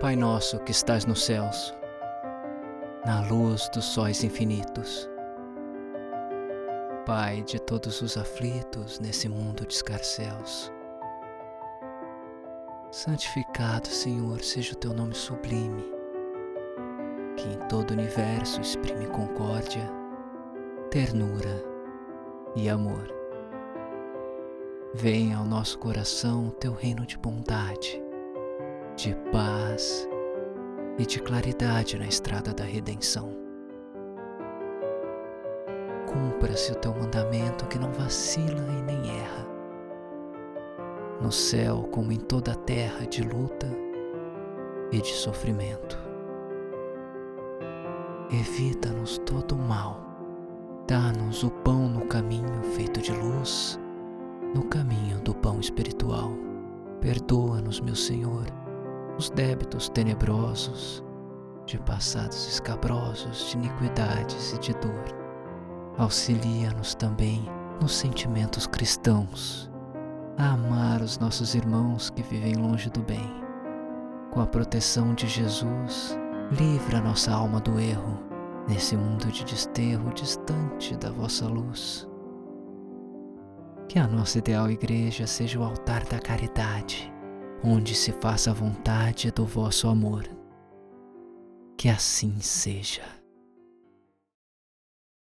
Pai nosso que estás nos céus, na luz dos sóis infinitos, Pai de todos os aflitos nesse mundo de escarcéus, santificado, Senhor, seja o teu nome sublime, que em todo o universo exprime concórdia, ternura e amor. Venha ao nosso coração o teu reino de bondade, de paz e de claridade na estrada da redenção. Cumpra-se o teu mandamento que não vacila e nem erra. No céu, como em toda a terra, de luta e de sofrimento. Evita-nos todo o mal. Dá-nos o pão no caminho feito de luz no caminho do pão espiritual. Perdoa-nos, meu Senhor, os débitos tenebrosos, de passados escabrosos, de iniquidades e de dor. Auxilia-nos também nos sentimentos cristãos, a amar os nossos irmãos que vivem longe do bem. Com a proteção de Jesus, livra nossa alma do erro, nesse mundo de desterro distante da vossa luz. Que a nossa ideal igreja seja o altar da caridade, onde se faça a vontade do vosso amor. Que assim seja.